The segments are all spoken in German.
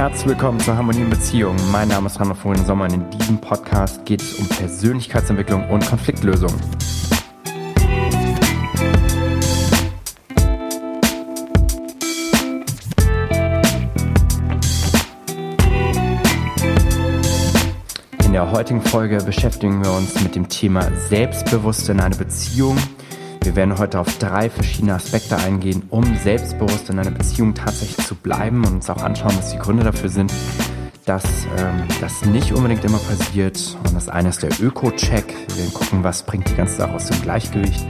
Herzlich willkommen zur Harmonie in Beziehungen. Mein Name ist Randolph Florian Sommer und in diesem Podcast geht es um Persönlichkeitsentwicklung und Konfliktlösung. In der heutigen Folge beschäftigen wir uns mit dem Thema Selbstbewusstsein in einer Beziehung – wir werden heute auf drei verschiedene Aspekte eingehen, um selbstbewusst in einer Beziehung tatsächlich zu bleiben und uns auch anschauen, was die Gründe dafür sind, dass ähm, das nicht unbedingt immer passiert. Und das eine ist der Öko-Check. Wir werden gucken, was bringt die ganze Sache aus dem Gleichgewicht.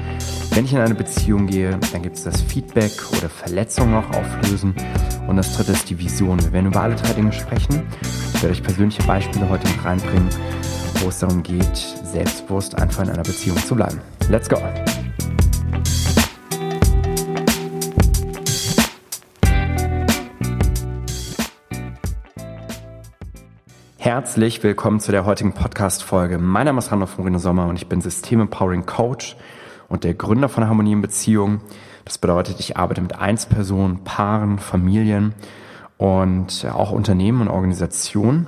Wenn ich in eine Beziehung gehe, dann gibt es das Feedback oder Verletzungen auch auflösen. Und das dritte ist die Vision. Wir werden über alle drei Dinge sprechen. Ich werde euch persönliche Beispiele heute mit reinbringen, wo es darum geht, selbstbewusst einfach in einer Beziehung zu bleiben. Let's go! Herzlich willkommen zu der heutigen Podcast-Folge. Mein Name ist Randolph Moreno Sommer und ich bin System Empowering Coach und der Gründer von Harmonie in Beziehungen. Das bedeutet, ich arbeite mit Einzelpersonen, Paaren, Familien und auch Unternehmen und Organisationen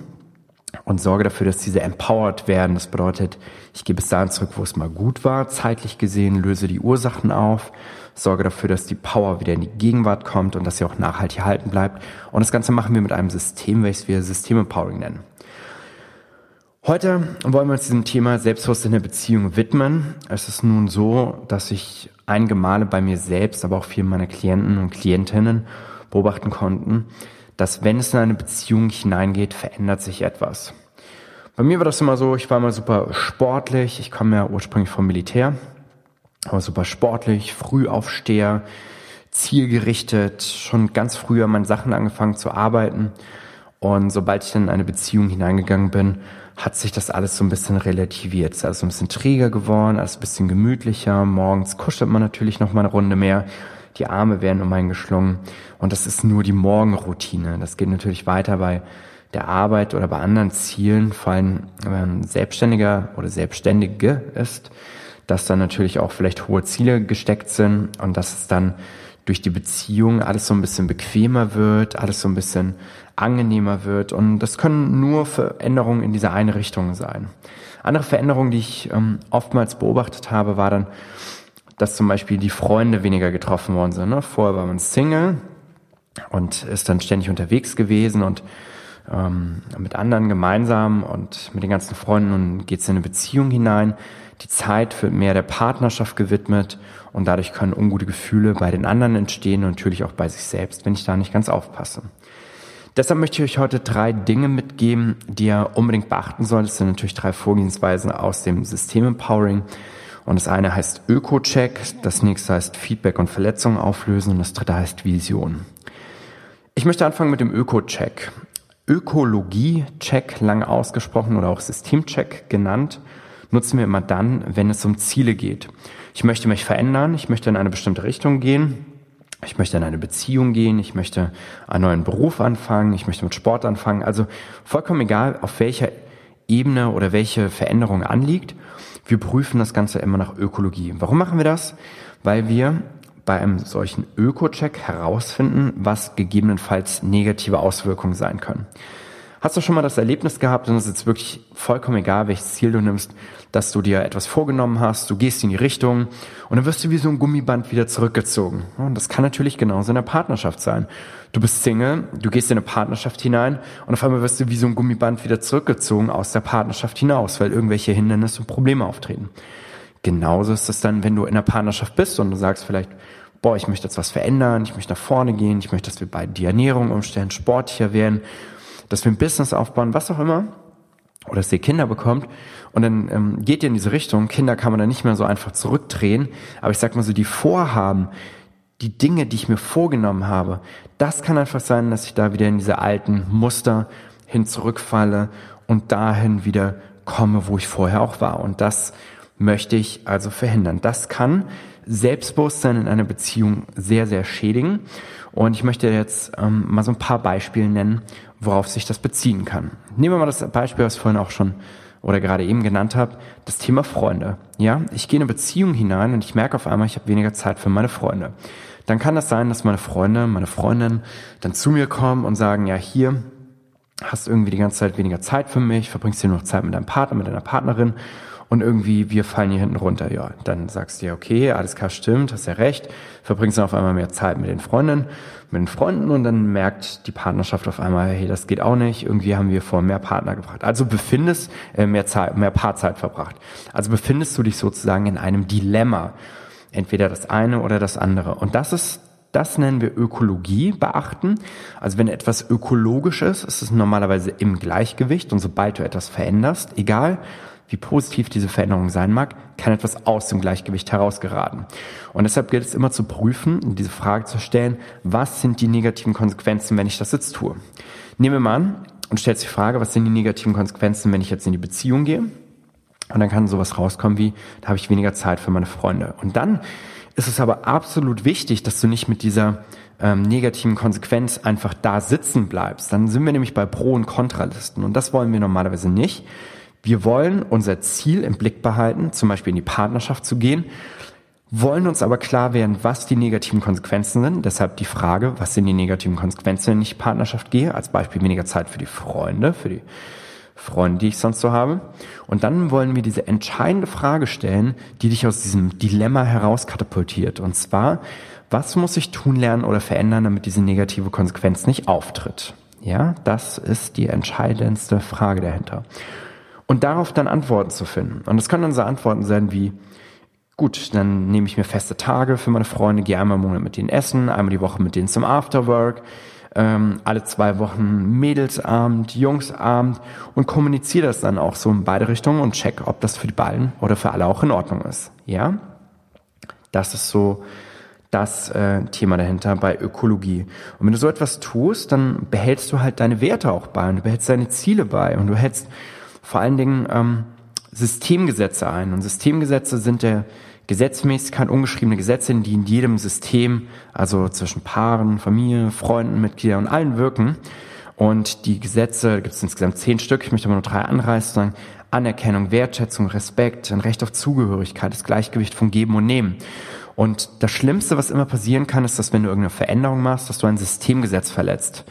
und sorge dafür, dass diese empowered werden. Das bedeutet, ich gebe es dahin zurück, wo es mal gut war, zeitlich gesehen, löse die Ursachen auf, sorge dafür, dass die Power wieder in die Gegenwart kommt und dass sie auch nachhaltig erhalten bleibt. Und das Ganze machen wir mit einem System, welches wir System Empowering nennen. Heute wollen wir uns diesem Thema Selbstbewusstsein in der Beziehung widmen. Es ist nun so, dass ich einige Male bei mir selbst, aber auch vielen meiner Klienten und Klientinnen beobachten konnten, dass wenn es in eine Beziehung hineingeht, verändert sich etwas. Bei mir war das immer so, ich war immer super sportlich, ich komme ja ursprünglich vom Militär, aber super sportlich, Frühaufsteher, zielgerichtet, schon ganz früh an meinen Sachen angefangen zu arbeiten. Und sobald ich dann in eine Beziehung hineingegangen bin, hat sich das alles so ein bisschen relativiert. Es ist alles so ein bisschen träger geworden, alles ein bisschen gemütlicher. Morgens kuschelt man natürlich noch mal eine Runde mehr. Die Arme werden um einen geschlungen. Und das ist nur die Morgenroutine. Das geht natürlich weiter bei der Arbeit oder bei anderen Zielen, vor allem wenn man Selbstständiger oder Selbstständige ist, dass dann natürlich auch vielleicht hohe Ziele gesteckt sind und dass es dann durch die Beziehung alles so ein bisschen bequemer wird, alles so ein bisschen angenehmer wird. Und das können nur Veränderungen in diese eine Richtung sein. Andere Veränderungen, die ich ähm, oftmals beobachtet habe, war dann, dass zum Beispiel die Freunde weniger getroffen worden sind. Ne? Vorher war man Single und ist dann ständig unterwegs gewesen und ähm, mit anderen gemeinsam und mit den ganzen Freunden und geht es in eine Beziehung hinein. Die Zeit wird mehr der Partnerschaft gewidmet und dadurch können ungute Gefühle bei den anderen entstehen und natürlich auch bei sich selbst, wenn ich da nicht ganz aufpasse. Deshalb möchte ich euch heute drei Dinge mitgeben, die ihr unbedingt beachten sollt. Das sind natürlich drei Vorgehensweisen aus dem System Empowering. Und das eine heißt Öko-Check, das nächste heißt Feedback und Verletzungen auflösen und das dritte heißt Vision. Ich möchte anfangen mit dem Öko-Check. Ökologie-Check, lang ausgesprochen oder auch System-Check genannt, nutzen wir immer dann, wenn es um Ziele geht. Ich möchte mich verändern, ich möchte in eine bestimmte Richtung gehen ich möchte in eine Beziehung gehen, ich möchte einen neuen Beruf anfangen, ich möchte mit Sport anfangen. Also vollkommen egal, auf welcher Ebene oder welche Veränderung anliegt. Wir prüfen das Ganze immer nach Ökologie. Warum machen wir das? Weil wir bei einem solchen Öko-Check herausfinden, was gegebenenfalls negative Auswirkungen sein können. Hast du schon mal das Erlebnis gehabt, und es ist wirklich vollkommen egal, welches Ziel du nimmst, dass du dir etwas vorgenommen hast, du gehst in die Richtung und dann wirst du wie so ein Gummiband wieder zurückgezogen. Und das kann natürlich genauso in der Partnerschaft sein. Du bist Single, du gehst in eine Partnerschaft hinein und auf einmal wirst du wie so ein Gummiband wieder zurückgezogen aus der Partnerschaft hinaus, weil irgendwelche Hindernisse und Probleme auftreten. Genauso ist es dann, wenn du in einer Partnerschaft bist und du sagst vielleicht, boah, ich möchte jetzt was verändern, ich möchte nach vorne gehen, ich möchte, dass wir beide die Ernährung umstellen, sportlicher werden dass wir ein Business aufbauen, was auch immer, oder dass ihr Kinder bekommt und dann ähm, geht ihr in diese Richtung. Kinder kann man dann nicht mehr so einfach zurückdrehen, aber ich sag mal so, die Vorhaben, die Dinge, die ich mir vorgenommen habe, das kann einfach sein, dass ich da wieder in diese alten Muster hin zurückfalle und dahin wieder komme, wo ich vorher auch war. Und das möchte ich also verhindern. Das kann Selbstbewusstsein in einer Beziehung sehr, sehr schädigen. Und ich möchte jetzt ähm, mal so ein paar Beispiele nennen, worauf sich das beziehen kann. Nehmen wir mal das Beispiel, was ich vorhin auch schon oder gerade eben genannt habe, das Thema Freunde. Ja, ich gehe in eine Beziehung hinein und ich merke auf einmal, ich habe weniger Zeit für meine Freunde. Dann kann das sein, dass meine Freunde, meine Freundin dann zu mir kommen und sagen, ja hier, hast irgendwie die ganze Zeit weniger Zeit für mich, verbringst hier nur noch Zeit mit deinem Partner, mit deiner Partnerin und irgendwie wir fallen hier hinten runter. Ja, dann sagst du ja, okay, alles klar, stimmt, hast ja recht, verbringst dann auf einmal mehr Zeit mit den Freundinnen, mit den Freunden und dann merkt die Partnerschaft auf einmal, hey, das geht auch nicht, irgendwie haben wir vor mehr Partner gebracht. Also befindest, äh, mehr Zeit, mehr Paarzeit verbracht. Also befindest du dich sozusagen in einem Dilemma. Entweder das eine oder das andere. Und das ist das nennen wir Ökologie beachten. Also wenn etwas ökologisch ist, ist es normalerweise im Gleichgewicht und sobald du etwas veränderst, egal wie positiv diese Veränderung sein mag, kann etwas aus dem Gleichgewicht herausgeraten. Und deshalb gilt es immer zu prüfen, diese Frage zu stellen, was sind die negativen Konsequenzen, wenn ich das jetzt tue? Nehmen wir mal an und stellst die Frage, was sind die negativen Konsequenzen, wenn ich jetzt in die Beziehung gehe? Und dann kann sowas rauskommen wie, da habe ich weniger Zeit für meine Freunde. Und dann ist es aber absolut wichtig, dass du nicht mit dieser ähm, negativen Konsequenz einfach da sitzen bleibst. Dann sind wir nämlich bei Pro- und Kontralisten. Und das wollen wir normalerweise nicht. Wir wollen unser Ziel im Blick behalten, zum Beispiel in die Partnerschaft zu gehen, wollen uns aber klar werden, was die negativen Konsequenzen sind. Deshalb die Frage, was sind die negativen Konsequenzen, wenn ich Partnerschaft gehe? Als Beispiel weniger Zeit für die Freunde, für die Freunde, die ich sonst so habe. Und dann wollen wir diese entscheidende Frage stellen, die dich aus diesem Dilemma herauskatapultiert. Und zwar, was muss ich tun lernen oder verändern, damit diese negative Konsequenz nicht auftritt? Ja, das ist die entscheidendste Frage dahinter. Und darauf dann Antworten zu finden. Und es können dann so Antworten sein wie, gut, dann nehme ich mir feste Tage für meine Freunde, gehe einmal im Monat mit denen essen, einmal die Woche mit denen zum Afterwork, ähm, alle zwei Wochen Mädelsabend, Jungsabend und kommuniziere das dann auch so in beide Richtungen und check, ob das für die beiden oder für alle auch in Ordnung ist. Ja, das ist so das äh, Thema dahinter bei Ökologie. Und wenn du so etwas tust, dann behältst du halt deine Werte auch bei und du behältst deine Ziele bei und du hältst vor allen Dingen ähm, Systemgesetze ein. Und Systemgesetze sind der Gesetzmäßigkeit, ungeschriebene Gesetze, die in jedem System, also zwischen Paaren, Familie, Freunden, Mitgliedern und allen wirken. Und die Gesetze, gibt es insgesamt zehn Stück, ich möchte aber nur drei anreißen, Anerkennung, Wertschätzung, Respekt, ein Recht auf Zugehörigkeit, das Gleichgewicht von Geben und Nehmen. Und das Schlimmste, was immer passieren kann, ist, dass wenn du irgendeine Veränderung machst, dass du ein Systemgesetz verletzt.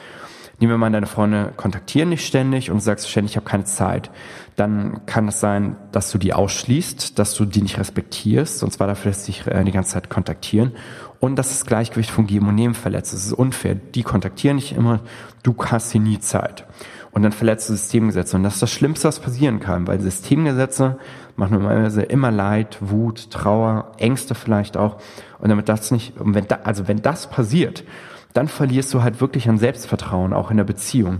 Nehmen wir mal deine Freunde kontaktieren dich ständig und du sagst ständig, ich habe keine Zeit. Dann kann es sein, dass du die ausschließt, dass du die nicht respektierst, und zwar dafür, dass sie dich äh, die ganze Zeit kontaktieren und dass das Gleichgewicht von Geben und Nehmen verletzt. Das ist unfair. Die kontaktieren dich immer, du hast hier nie Zeit. Und dann verletzt du Systemgesetze. Und das ist das Schlimmste, was passieren kann, weil Systemgesetze machen normalerweise immer Leid, Wut, Trauer, Ängste vielleicht auch. Und damit das nicht, wenn da, also wenn das passiert, dann verlierst du halt wirklich an Selbstvertrauen, auch in der Beziehung.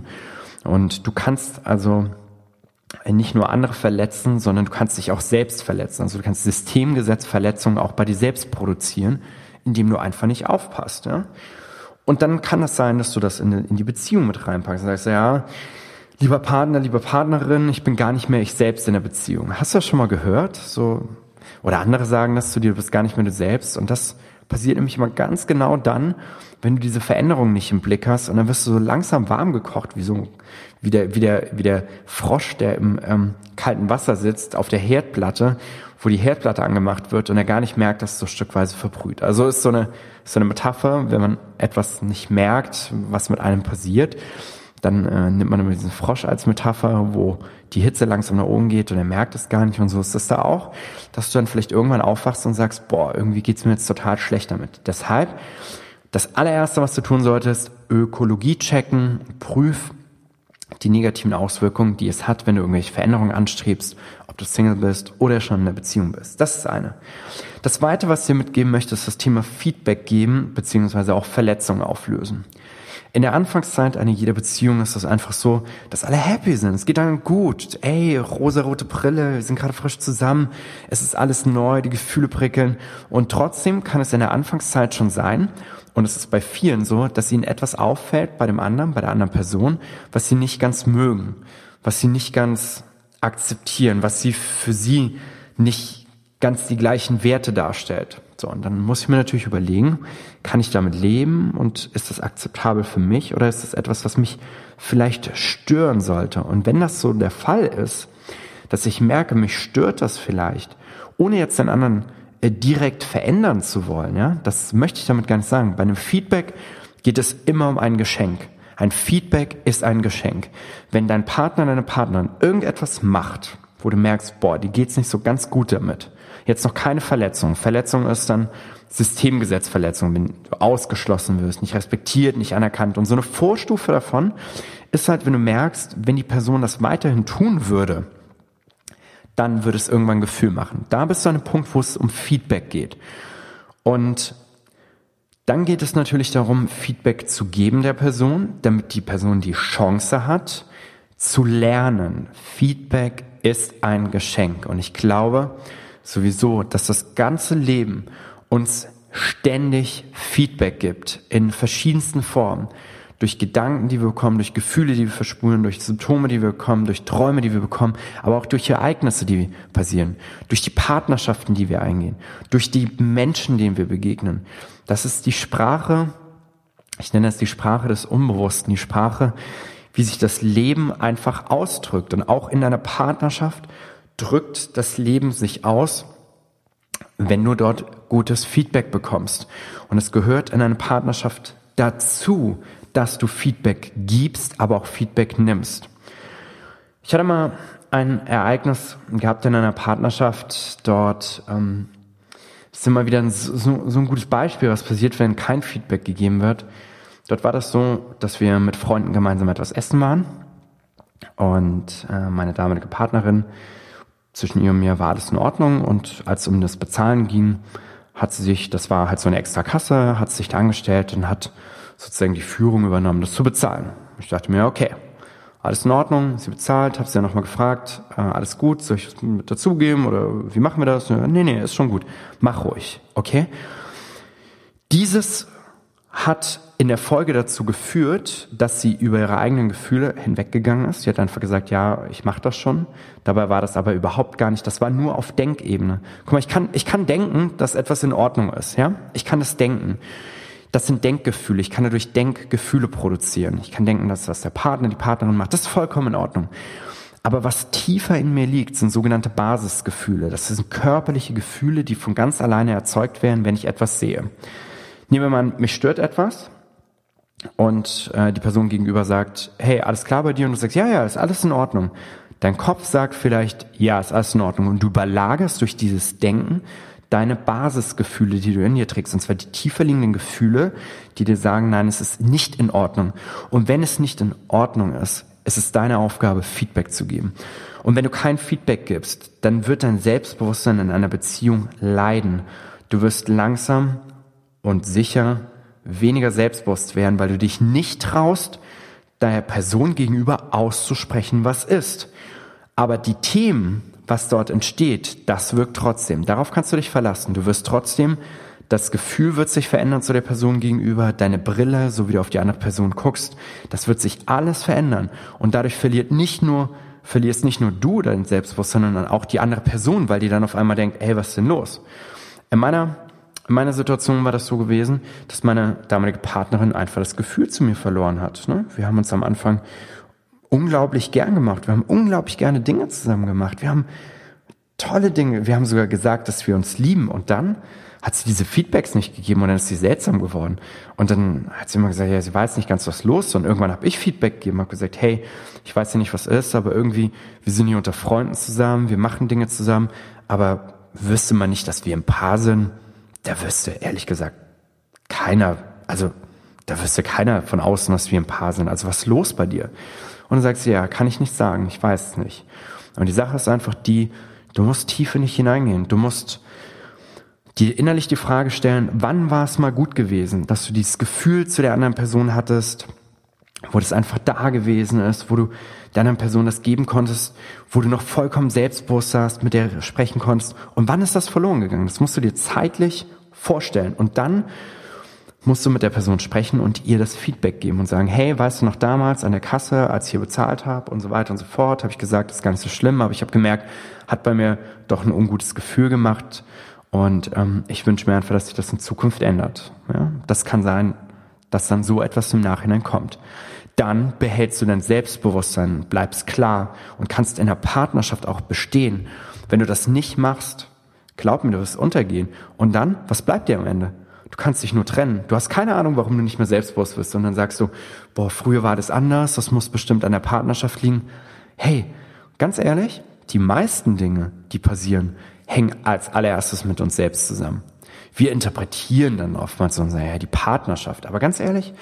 Und du kannst also nicht nur andere verletzen, sondern du kannst dich auch selbst verletzen. Also du kannst Systemgesetzverletzungen auch bei dir selbst produzieren, indem du einfach nicht aufpasst. Ja? Und dann kann das sein, dass du das in, in die Beziehung mit reinpackst und sagst, ja, lieber Partner, liebe Partnerin, ich bin gar nicht mehr ich selbst in der Beziehung. Hast du das schon mal gehört? So, oder andere sagen das zu dir, du bist gar nicht mehr du selbst. Und das passiert nämlich immer ganz genau dann, wenn du diese Veränderung nicht im Blick hast und dann wirst du so langsam warm gekocht, wie so wie der, wie der, wie der Frosch, der im ähm, kalten Wasser sitzt, auf der Herdplatte, wo die Herdplatte angemacht wird und er gar nicht merkt, dass es so stückweise verbrüht. Also ist so eine, so eine Metapher, wenn man etwas nicht merkt, was mit einem passiert, dann äh, nimmt man immer diesen Frosch als Metapher, wo die Hitze langsam nach oben geht und er merkt es gar nicht und so ist das da auch, dass du dann vielleicht irgendwann aufwachst und sagst, boah, irgendwie geht's mir jetzt total schlecht damit. Deshalb, das allererste, was du tun solltest, Ökologie checken, prüf die negativen Auswirkungen, die es hat, wenn du irgendwelche Veränderungen anstrebst, ob du Single bist oder schon in einer Beziehung bist. Das ist eine. Das zweite, was ich dir mitgeben möchte, ist das Thema Feedback geben, beziehungsweise auch Verletzungen auflösen. In der Anfangszeit einer jeder Beziehung ist das einfach so, dass alle happy sind. Es geht dann gut. Ey, rosarote Brille, wir sind gerade frisch zusammen. Es ist alles neu, die Gefühle prickeln. Und trotzdem kann es in der Anfangszeit schon sein, und es ist bei vielen so, dass ihnen etwas auffällt bei dem anderen, bei der anderen Person, was sie nicht ganz mögen, was sie nicht ganz akzeptieren, was sie für sie nicht ganz die gleichen Werte darstellt. So, und dann muss ich mir natürlich überlegen, kann ich damit leben und ist das akzeptabel für mich oder ist das etwas, was mich vielleicht stören sollte? Und wenn das so der Fall ist, dass ich merke, mich stört das vielleicht, ohne jetzt den anderen äh, direkt verändern zu wollen, ja, das möchte ich damit gar nicht sagen. Bei einem Feedback geht es immer um ein Geschenk. Ein Feedback ist ein Geschenk. Wenn dein Partner, deine Partnerin irgendetwas macht, wo du merkst, boah, die geht's nicht so ganz gut damit. Jetzt noch keine Verletzung. Verletzung ist dann Systemgesetzverletzung, wenn du ausgeschlossen wirst, nicht respektiert, nicht anerkannt. Und so eine Vorstufe davon ist halt, wenn du merkst, wenn die Person das weiterhin tun würde, dann würde es irgendwann Gefühl machen. Da bist du an einem Punkt, wo es um Feedback geht. Und dann geht es natürlich darum, Feedback zu geben der Person, damit die Person die Chance hat, zu lernen. Feedback ist ein Geschenk. Und ich glaube sowieso, dass das ganze Leben uns ständig Feedback gibt in verschiedensten Formen durch Gedanken, die wir bekommen, durch Gefühle, die wir verspulen, durch Symptome, die wir bekommen, durch Träume, die wir bekommen, aber auch durch Ereignisse, die passieren, durch die Partnerschaften, die wir eingehen, durch die Menschen, denen wir begegnen. Das ist die Sprache, ich nenne es die Sprache des Unbewussten, die Sprache, wie sich das Leben einfach ausdrückt. Und auch in einer Partnerschaft drückt das Leben sich aus, wenn du dort gutes Feedback bekommst. Und es gehört in einer Partnerschaft dazu, dass du Feedback gibst, aber auch Feedback nimmst. Ich hatte mal ein Ereignis gehabt in einer Partnerschaft. Dort ähm, ist immer wieder ein, so, so ein gutes Beispiel, was passiert, wenn kein Feedback gegeben wird. Dort war das so, dass wir mit Freunden gemeinsam etwas essen waren und äh, meine damalige Partnerin, zwischen ihr und mir war alles in Ordnung und als es um das Bezahlen ging, hat sie sich, das war halt so eine extra Kasse, hat sich da angestellt und hat sozusagen die Führung übernommen, das zu bezahlen. Ich dachte mir, okay, alles in Ordnung, sie bezahlt, habe sie ja nochmal gefragt, äh, alles gut, soll ich das mit dazugeben oder wie machen wir das? Nee, nee, ist schon gut, mach ruhig, okay? Dieses hat in der Folge dazu geführt, dass sie über ihre eigenen Gefühle hinweggegangen ist. Sie hat einfach gesagt, ja, ich mache das schon. Dabei war das aber überhaupt gar nicht. Das war nur auf Denkebene. Guck mal, ich kann, ich kann denken, dass etwas in Ordnung ist. Ja, ich kann das denken. Das sind Denkgefühle. Ich kann dadurch Denkgefühle produzieren. Ich kann denken, dass was der Partner, die Partnerin macht, das ist vollkommen in Ordnung. Aber was tiefer in mir liegt, sind sogenannte Basisgefühle. Das sind körperliche Gefühle, die von ganz alleine erzeugt werden, wenn ich etwas sehe. Nehmen wir mal, mich stört etwas und äh, die Person gegenüber sagt, hey, alles klar bei dir? Und du sagst, ja, ja, ist alles in Ordnung. Dein Kopf sagt vielleicht, ja, ist alles in Ordnung. Und du überlagerst durch dieses Denken deine Basisgefühle, die du in dir trägst, und zwar die tiefer liegenden Gefühle, die dir sagen, nein, es ist nicht in Ordnung. Und wenn es nicht in Ordnung ist, es ist deine Aufgabe, Feedback zu geben. Und wenn du kein Feedback gibst, dann wird dein Selbstbewusstsein in einer Beziehung leiden. Du wirst langsam und sicher weniger selbstbewusst werden, weil du dich nicht traust, deiner Person gegenüber auszusprechen, was ist. Aber die Themen, was dort entsteht, das wirkt trotzdem. Darauf kannst du dich verlassen. Du wirst trotzdem, das Gefühl wird sich verändern zu der Person gegenüber, deine Brille, so wie du auf die andere Person guckst, das wird sich alles verändern. Und dadurch verliert nicht nur, verlierst nicht nur du dein Selbstbewusstsein, sondern auch die andere Person, weil die dann auf einmal denkt, ey, was ist denn los? In meiner, in meiner Situation war das so gewesen, dass meine damalige Partnerin einfach das Gefühl zu mir verloren hat. Ne? Wir haben uns am Anfang unglaublich gern gemacht. Wir haben unglaublich gerne Dinge zusammen gemacht. Wir haben tolle Dinge. Wir haben sogar gesagt, dass wir uns lieben. Und dann hat sie diese Feedbacks nicht gegeben und dann ist sie seltsam geworden. Und dann hat sie immer gesagt, ja, sie weiß nicht ganz, was los ist. Und irgendwann habe ich Feedback gegeben, habe gesagt, hey, ich weiß ja nicht, was ist, aber irgendwie, wir sind hier unter Freunden zusammen, wir machen Dinge zusammen, aber wüsste man nicht, dass wir ein Paar sind, da wüsste ehrlich gesagt keiner, also da wüsste keiner von außen, dass wir ein Paar sind. Also was ist los bei dir? Und dann sagst du, ja, kann ich nicht sagen, ich weiß es nicht. Und die Sache ist einfach die, du musst tiefer nicht hineingehen. Du musst dir innerlich die Frage stellen, wann war es mal gut gewesen, dass du dieses Gefühl zu der anderen Person hattest, wo das einfach da gewesen ist, wo du der anderen Person das geben konntest, wo du noch vollkommen selbstbewusst warst, mit der sprechen konntest. Und wann ist das verloren gegangen? Das musst du dir zeitlich vorstellen. Und dann musst du mit der Person sprechen und ihr das Feedback geben und sagen, hey, weißt du noch damals an der Kasse, als ich hier bezahlt habe und so weiter und so fort, habe ich gesagt, das ist gar nicht so schlimm, aber ich habe gemerkt, hat bei mir doch ein ungutes Gefühl gemacht und ähm, ich wünsche mir einfach, dass sich das in Zukunft ändert. Ja? Das kann sein, dass dann so etwas im Nachhinein kommt. Dann behältst du dein Selbstbewusstsein, bleibst klar und kannst in der Partnerschaft auch bestehen. Wenn du das nicht machst, glaub mir, du wirst untergehen. Und dann, was bleibt dir am Ende? Du kannst dich nur trennen. Du hast keine Ahnung, warum du nicht mehr selbstbewusst bist. Und dann sagst du, boah, früher war das anders, das muss bestimmt an der Partnerschaft liegen. Hey, ganz ehrlich, die meisten Dinge, die passieren, hängen als allererstes mit uns selbst zusammen. Wir interpretieren dann oftmals so, ja, die Partnerschaft. Aber ganz ehrlich,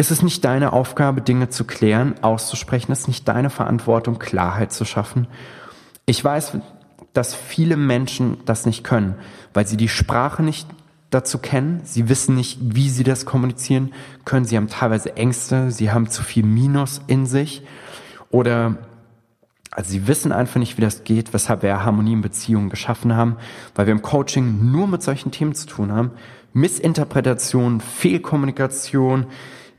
ist es nicht deine Aufgabe, Dinge zu klären, auszusprechen? Ist es nicht deine Verantwortung, Klarheit zu schaffen? Ich weiß, dass viele Menschen das nicht können, weil sie die Sprache nicht dazu kennen. Sie wissen nicht, wie sie das kommunizieren können. Sie haben teilweise Ängste, sie haben zu viel Minus in sich oder also sie wissen einfach nicht, wie das geht, weshalb wir Harmonie in Beziehungen geschaffen haben, weil wir im Coaching nur mit solchen Themen zu tun haben. Missinterpretation, Fehlkommunikation,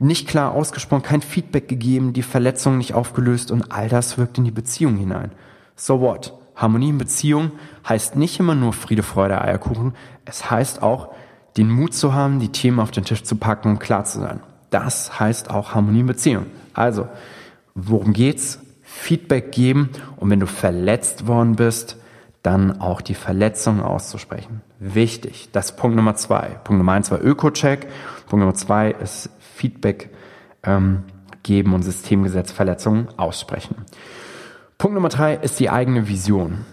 nicht klar ausgesprochen, kein Feedback gegeben, die Verletzung nicht aufgelöst und all das wirkt in die Beziehung hinein. So what? Harmonie in Beziehung heißt nicht immer nur Friede, Freude, Eierkuchen. Es heißt auch, den Mut zu haben, die Themen auf den Tisch zu packen und klar zu sein. Das heißt auch Harmonie in Beziehung. Also, worum geht's? Feedback geben und wenn du verletzt worden bist, dann auch die Verletzung auszusprechen. Wichtig. Das ist Punkt Nummer zwei. Punkt Nummer eins war Öko-Check. Punkt Nummer zwei ist Feedback ähm, geben und Systemgesetzverletzungen aussprechen. Punkt Nummer drei ist die eigene Vision.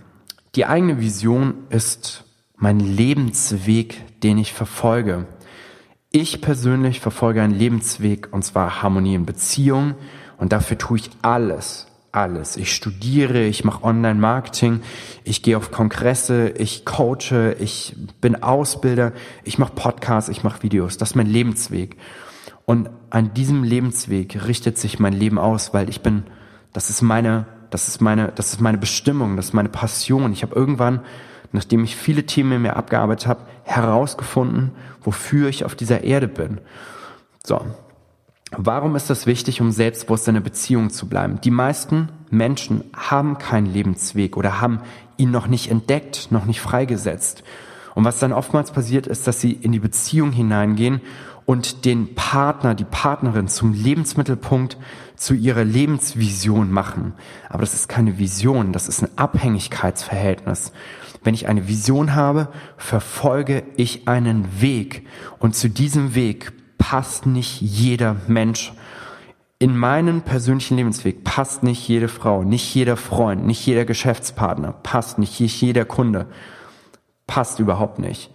Die eigene Vision ist mein Lebensweg, den ich verfolge. Ich persönlich verfolge einen Lebensweg und zwar Harmonie in Beziehung und dafür tue ich alles, alles. Ich studiere, ich mache Online-Marketing, ich gehe auf Kongresse, ich coache, ich bin Ausbilder, ich mache Podcasts, ich mache Videos. Das ist mein Lebensweg. Und an diesem Lebensweg richtet sich mein Leben aus, weil ich bin, das ist meine, das ist meine, das ist meine Bestimmung, das ist meine Passion. Ich habe irgendwann nachdem ich viele Themen in mir abgearbeitet habe, herausgefunden, wofür ich auf dieser Erde bin. So. Warum ist das wichtig, um selbstbewusst in einer Beziehung zu bleiben? Die meisten Menschen haben keinen Lebensweg oder haben ihn noch nicht entdeckt, noch nicht freigesetzt. Und was dann oftmals passiert, ist, dass sie in die Beziehung hineingehen und den Partner, die Partnerin zum Lebensmittelpunkt, zu ihrer Lebensvision machen. Aber das ist keine Vision, das ist ein Abhängigkeitsverhältnis. Wenn ich eine Vision habe, verfolge ich einen Weg. Und zu diesem Weg passt nicht jeder Mensch. In meinen persönlichen Lebensweg passt nicht jede Frau, nicht jeder Freund, nicht jeder Geschäftspartner, passt nicht jeder Kunde. Passt überhaupt nicht.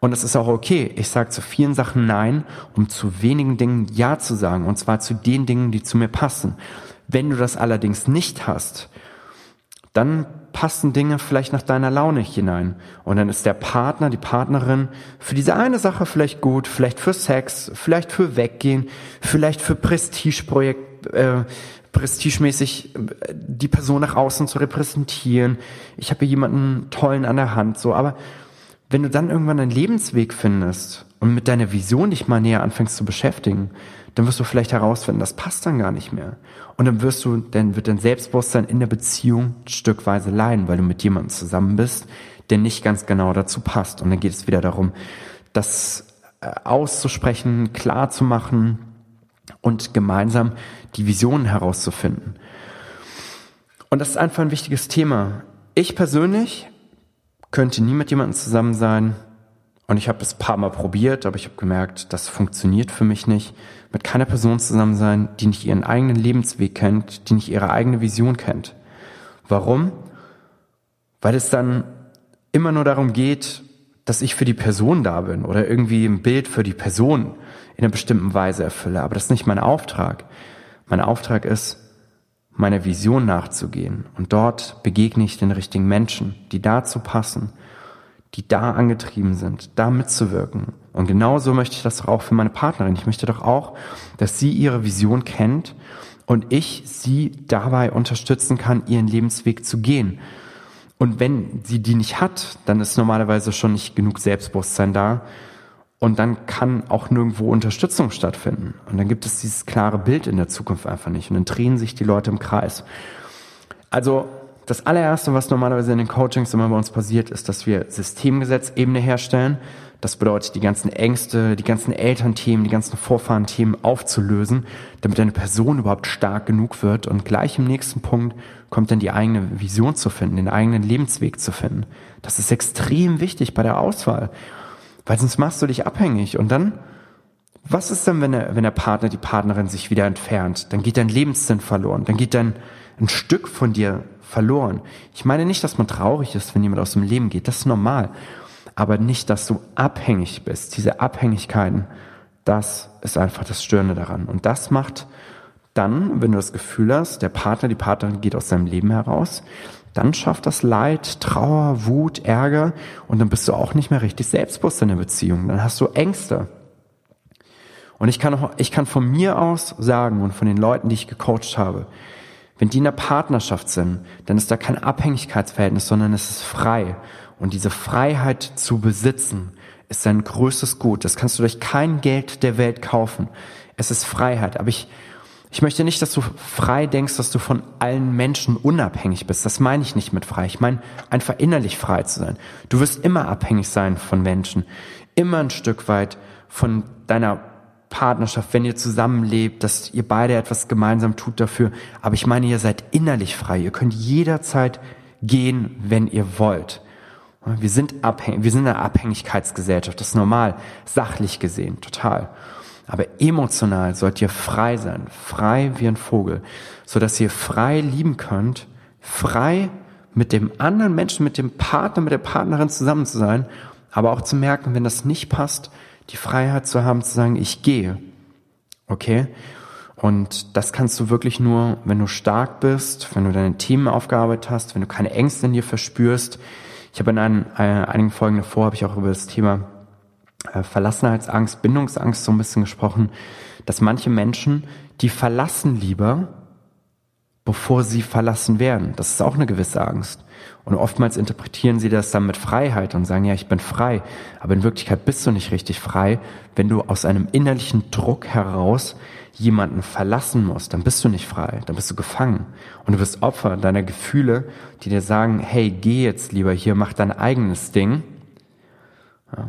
Und es ist auch okay. Ich sage zu vielen Sachen Nein, um zu wenigen Dingen Ja zu sagen. Und zwar zu den Dingen, die zu mir passen. Wenn du das allerdings nicht hast, dann passen Dinge vielleicht nach deiner Laune hinein. Und dann ist der Partner, die Partnerin für diese eine Sache vielleicht gut, vielleicht für Sex, vielleicht für Weggehen, vielleicht für Prestigeprojekt, äh, prestigemäßig äh, die Person nach außen zu repräsentieren. Ich habe hier jemanden tollen an der Hand, so. Aber wenn du dann irgendwann einen Lebensweg findest und mit deiner Vision dich mal näher anfängst zu beschäftigen, dann wirst du vielleicht herausfinden, das passt dann gar nicht mehr. Und dann wirst du, dann wird dein Selbstbewusstsein in der Beziehung stückweise leiden, weil du mit jemandem zusammen bist, der nicht ganz genau dazu passt. Und dann geht es wieder darum, das äh, auszusprechen, klar zu machen und gemeinsam die Visionen herauszufinden. Und das ist einfach ein wichtiges Thema. Ich persönlich könnte nie mit jemandem zusammen sein, und ich habe das paar Mal probiert, aber ich habe gemerkt, das funktioniert für mich nicht. Mit keiner Person zusammen sein, die nicht ihren eigenen Lebensweg kennt, die nicht ihre eigene Vision kennt. Warum? Weil es dann immer nur darum geht, dass ich für die Person da bin oder irgendwie ein Bild für die Person in einer bestimmten Weise erfülle. Aber das ist nicht mein Auftrag. Mein Auftrag ist, meiner Vision nachzugehen. Und dort begegne ich den richtigen Menschen, die dazu passen die da angetrieben sind, da mitzuwirken. Und genauso möchte ich das doch auch für meine Partnerin. Ich möchte doch auch, dass sie ihre Vision kennt und ich sie dabei unterstützen kann, ihren Lebensweg zu gehen. Und wenn sie die nicht hat, dann ist normalerweise schon nicht genug Selbstbewusstsein da. Und dann kann auch nirgendwo Unterstützung stattfinden. Und dann gibt es dieses klare Bild in der Zukunft einfach nicht. Und dann drehen sich die Leute im Kreis. Also das allererste, was normalerweise in den Coachings immer bei uns passiert, ist, dass wir Systemgesetzebene herstellen. Das bedeutet, die ganzen Ängste, die ganzen Elternthemen, die ganzen Vorfahrenthemen aufzulösen, damit eine Person überhaupt stark genug wird. Und gleich im nächsten Punkt kommt dann die eigene Vision zu finden, den eigenen Lebensweg zu finden. Das ist extrem wichtig bei der Auswahl. Weil sonst machst du dich abhängig und dann, was ist denn, wenn der, wenn der Partner, die Partnerin sich wieder entfernt? Dann geht dein Lebenssinn verloren, dann geht dein, ein Stück von dir verloren. Ich meine nicht, dass man traurig ist, wenn jemand aus dem Leben geht, das ist normal. Aber nicht, dass du abhängig bist. Diese Abhängigkeiten, das ist einfach das Störende daran. Und das macht dann, wenn du das Gefühl hast, der Partner, die Partnerin geht aus seinem Leben heraus, dann schafft das Leid, Trauer, Wut, Ärger und dann bist du auch nicht mehr richtig selbstbewusst in der Beziehung. Dann hast du Ängste. Und ich kann, auch, ich kann von mir aus sagen und von den Leuten, die ich gecoacht habe, wenn die in der Partnerschaft sind, dann ist da kein Abhängigkeitsverhältnis, sondern es ist frei. Und diese Freiheit zu besitzen, ist dein größtes Gut. Das kannst du durch kein Geld der Welt kaufen. Es ist Freiheit. Aber ich, ich möchte nicht, dass du frei denkst, dass du von allen Menschen unabhängig bist. Das meine ich nicht mit frei. Ich meine, einfach innerlich frei zu sein. Du wirst immer abhängig sein von Menschen. Immer ein Stück weit von deiner Partnerschaft, wenn ihr zusammenlebt, dass ihr beide etwas gemeinsam tut dafür. Aber ich meine, ihr seid innerlich frei. Ihr könnt jederzeit gehen, wenn ihr wollt. Wir sind abhängig, wir sind eine Abhängigkeitsgesellschaft. Das ist normal, sachlich gesehen, total. Aber emotional sollt ihr frei sein, frei wie ein Vogel, so dass ihr frei lieben könnt, frei mit dem anderen Menschen, mit dem Partner, mit der Partnerin zusammen zu sein, aber auch zu merken, wenn das nicht passt, die Freiheit zu haben, zu sagen, ich gehe. Okay? Und das kannst du wirklich nur, wenn du stark bist, wenn du deine Themen aufgearbeitet hast, wenn du keine Ängste in dir verspürst. Ich habe in einen, äh, einigen Folgen davor habe ich auch über das Thema Verlassenheitsangst, Bindungsangst so ein bisschen gesprochen, dass manche Menschen, die verlassen lieber, bevor sie verlassen werden. Das ist auch eine gewisse Angst. Und oftmals interpretieren sie das dann mit Freiheit und sagen, ja, ich bin frei. Aber in Wirklichkeit bist du nicht richtig frei. Wenn du aus einem innerlichen Druck heraus jemanden verlassen musst, dann bist du nicht frei. Dann bist du gefangen. Und du bist Opfer deiner Gefühle, die dir sagen, hey, geh jetzt lieber hier, mach dein eigenes Ding. Ja.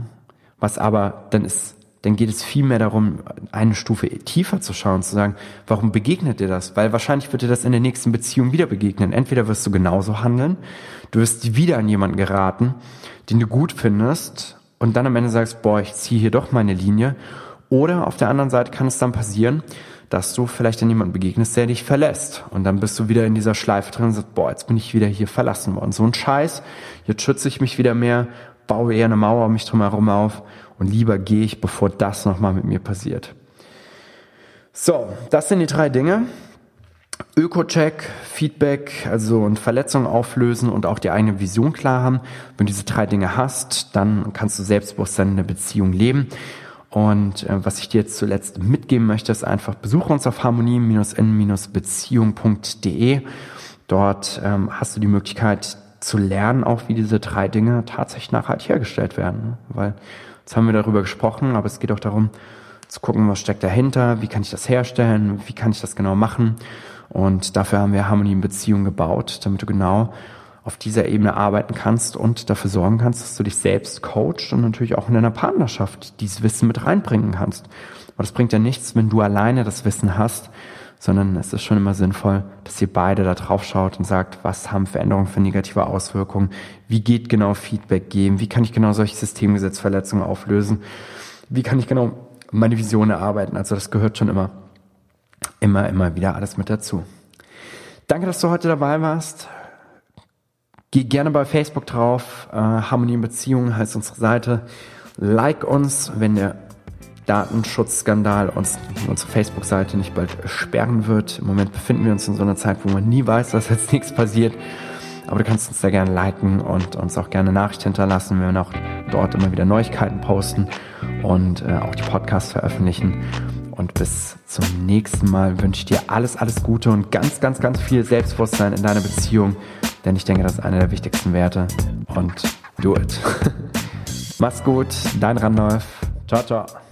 Was aber dann ist, dann geht es viel mehr darum, eine Stufe tiefer zu schauen, zu sagen, warum begegnet dir das? Weil wahrscheinlich wird dir das in der nächsten Beziehung wieder begegnen. Entweder wirst du genauso handeln, du wirst wieder an jemanden geraten, den du gut findest und dann am Ende sagst, boah, ich ziehe hier doch meine Linie. Oder auf der anderen Seite kann es dann passieren, dass du vielleicht an jemanden begegnest, der dich verlässt. Und dann bist du wieder in dieser Schleife drin und sagst, boah, jetzt bin ich wieder hier verlassen worden. So ein Scheiß, jetzt schütze ich mich wieder mehr, baue eher eine Mauer um mich drumherum auf und lieber gehe ich, bevor das nochmal mit mir passiert. So, das sind die drei Dinge. Öko-Check, Feedback, also und Verletzungen auflösen und auch die eigene Vision klar haben. Wenn du diese drei Dinge hast, dann kannst du Selbstbewusstsein in der Beziehung leben. Und äh, was ich dir jetzt zuletzt mitgeben möchte, ist einfach, besuche uns auf harmonie-in-beziehung.de. Dort ähm, hast du die Möglichkeit, zu lernen, auch wie diese drei Dinge tatsächlich nachhaltig hergestellt werden. Weil jetzt haben wir darüber gesprochen, aber es geht auch darum, zu gucken, was steckt dahinter, wie kann ich das herstellen, wie kann ich das genau machen. Und dafür haben wir Harmonie in Beziehung gebaut, damit du genau auf dieser Ebene arbeiten kannst und dafür sorgen kannst, dass du dich selbst coachst und natürlich auch in deiner Partnerschaft dieses Wissen mit reinbringen kannst. Aber das bringt ja nichts, wenn du alleine das Wissen hast, sondern es ist schon immer sinnvoll, dass ihr beide da drauf schaut und sagt, was haben Veränderungen für negative Auswirkungen, wie geht genau Feedback geben, wie kann ich genau solche Systemgesetzverletzungen auflösen, wie kann ich genau meine Vision erarbeiten. Also das gehört schon immer, immer, immer wieder alles mit dazu. Danke, dass du heute dabei warst. Geh gerne bei Facebook drauf. Äh, Harmonie in Beziehungen heißt unsere Seite. Like uns, wenn der Datenschutzskandal uns unsere Facebook-Seite nicht bald sperren wird. Im Moment befinden wir uns in so einer Zeit, wo man nie weiß, dass jetzt nichts passiert. Aber du kannst uns da gerne liken und uns auch gerne Nachricht hinterlassen. Wir auch dort immer wieder Neuigkeiten posten und äh, auch die Podcasts veröffentlichen. Und bis zum nächsten Mal wünsche ich dir alles, alles Gute und ganz, ganz, ganz viel Selbstbewusstsein in deiner Beziehung. Denn ich denke, das ist einer der wichtigsten Werte. Und do it. Mach's gut, dein Randolph. Ciao, ciao.